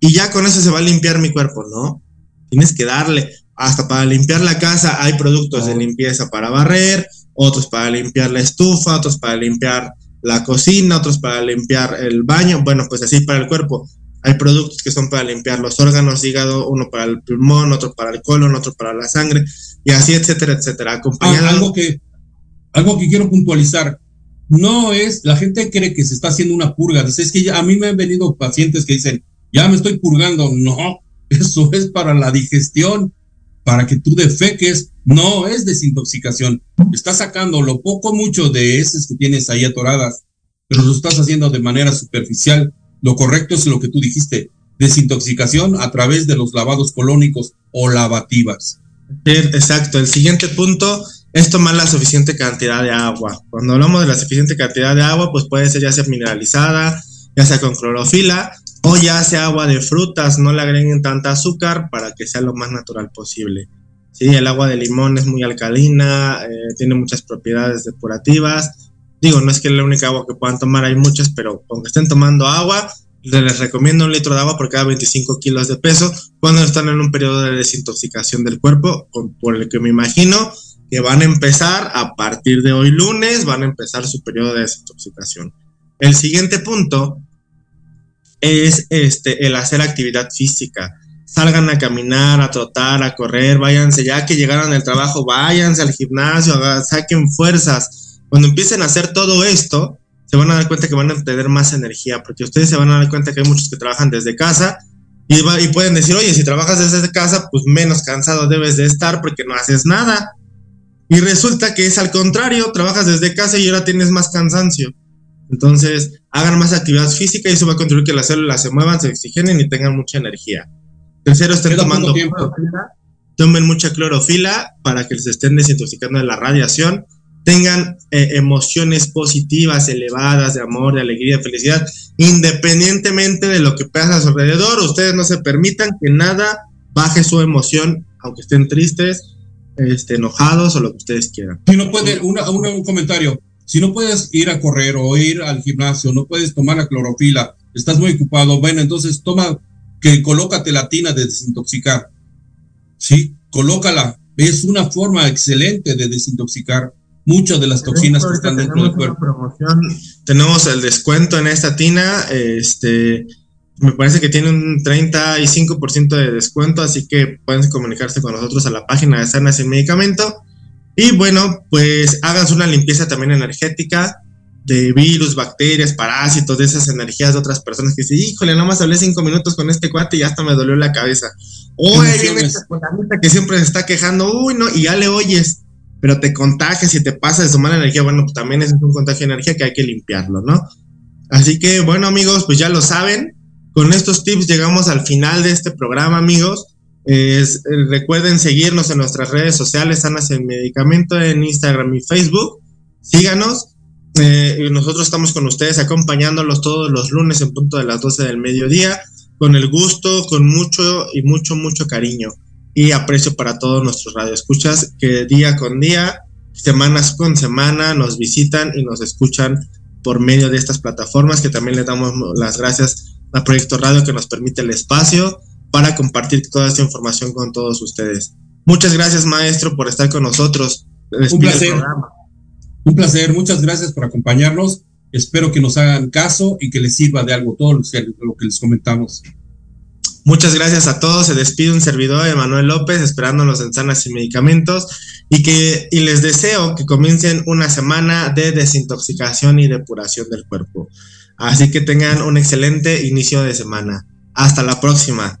y ya con eso se va a limpiar mi cuerpo, ¿no? Tienes que darle, hasta para limpiar la casa hay productos de limpieza para barrer, otros para limpiar la estufa, otros para limpiar la cocina, otros para limpiar el baño, bueno, pues así para el cuerpo. Hay productos que son para limpiar los órganos, hígado, uno para el pulmón, otro para el colon, otro para la sangre, y así, etcétera, etcétera. Ah, algo, que, algo que quiero puntualizar. No es, la gente cree que se está haciendo una purga. Dice, es que a mí me han venido pacientes que dicen, ya me estoy purgando. No, eso es para la digestión, para que tú defeques. No es desintoxicación. Estás sacando lo poco, mucho de esas que tienes ahí atoradas, pero lo estás haciendo de manera superficial lo correcto es lo que tú dijiste, desintoxicación a través de los lavados colónicos o lavativas. exacto. El siguiente punto es tomar la suficiente cantidad de agua. Cuando hablamos de la suficiente cantidad de agua, pues puede ser ya sea mineralizada, ya sea con clorofila o ya sea agua de frutas. No le agreguen tanta azúcar para que sea lo más natural posible. Sí, el agua de limón es muy alcalina, eh, tiene muchas propiedades depurativas. Digo, no es que es la única agua que puedan tomar, hay muchas, pero aunque estén tomando agua, les recomiendo un litro de agua por cada 25 kilos de peso cuando están en un periodo de desintoxicación del cuerpo, por el que me imagino que van a empezar a partir de hoy lunes, van a empezar su periodo de desintoxicación. El siguiente punto es este, el hacer actividad física salgan a caminar, a trotar, a correr, váyanse, ya que llegaron al trabajo, váyanse al gimnasio, saquen fuerzas. Cuando empiecen a hacer todo esto, se van a dar cuenta que van a tener más energía, porque ustedes se van a dar cuenta que hay muchos que trabajan desde casa y, y pueden decir, oye, si trabajas desde casa, pues menos cansado debes de estar porque no haces nada. Y resulta que es al contrario, trabajas desde casa y ahora tienes más cansancio. Entonces, hagan más actividad física y eso va a contribuir que las células se muevan, se oxigenen y tengan mucha energía. Tercero, estén tomando clorofila. Tomen mucha clorofila para que se estén desintoxicando de la radiación. Tengan eh, emociones positivas, elevadas, de amor, de alegría, de felicidad, independientemente de lo que pasa a su alrededor. Ustedes no se permitan que nada baje su emoción, aunque estén tristes, este, enojados o lo que ustedes quieran. Si no puede, un comentario. Si no puedes ir a correr o ir al gimnasio, no puedes tomar la clorofila, estás muy ocupado, bueno, entonces toma que colócate la tina de desintoxicar. Sí, colócala. Es una forma excelente de desintoxicar muchas de las toxinas que están dentro del cuerpo. Tenemos el descuento en esta tina, este, me parece que tiene un 35% de descuento, así que pueden comunicarse con nosotros a la página de Sanas y Medicamento. Y bueno, pues háganse una limpieza también energética de virus, bacterias, parásitos, de esas energías de otras personas que dicen, híjole, nada más hablé cinco minutos con este cuate y hasta me dolió la cabeza. O viene que siempre se está quejando, uy, no, y ya le oyes, pero te contagias y te pasa de su mala energía. Bueno, pues también es un contagio de energía que hay que limpiarlo, ¿no? Así que, bueno, amigos, pues ya lo saben. Con estos tips llegamos al final de este programa, amigos. Eh, recuerden seguirnos en nuestras redes sociales, Sanas en Medicamento, en Instagram y Facebook. Síganos eh, nosotros estamos con ustedes acompañándolos todos los lunes en punto de las 12 del mediodía, con el gusto, con mucho y mucho, mucho cariño y aprecio para todos nuestros radioescuchas que día con día, semanas con semana nos visitan y nos escuchan por medio de estas plataformas que también les damos las gracias a Proyecto Radio que nos permite el espacio para compartir toda esta información con todos ustedes. Muchas gracias maestro por estar con nosotros. Un placer. Un placer, muchas gracias por acompañarnos. Espero que nos hagan caso y que les sirva de algo todo lo que les comentamos. Muchas gracias a todos. Se despide un servidor, Emanuel López, esperándonos en Sanas y Medicamentos y que y les deseo que comiencen una semana de desintoxicación y depuración del cuerpo. Así que tengan un excelente inicio de semana. Hasta la próxima.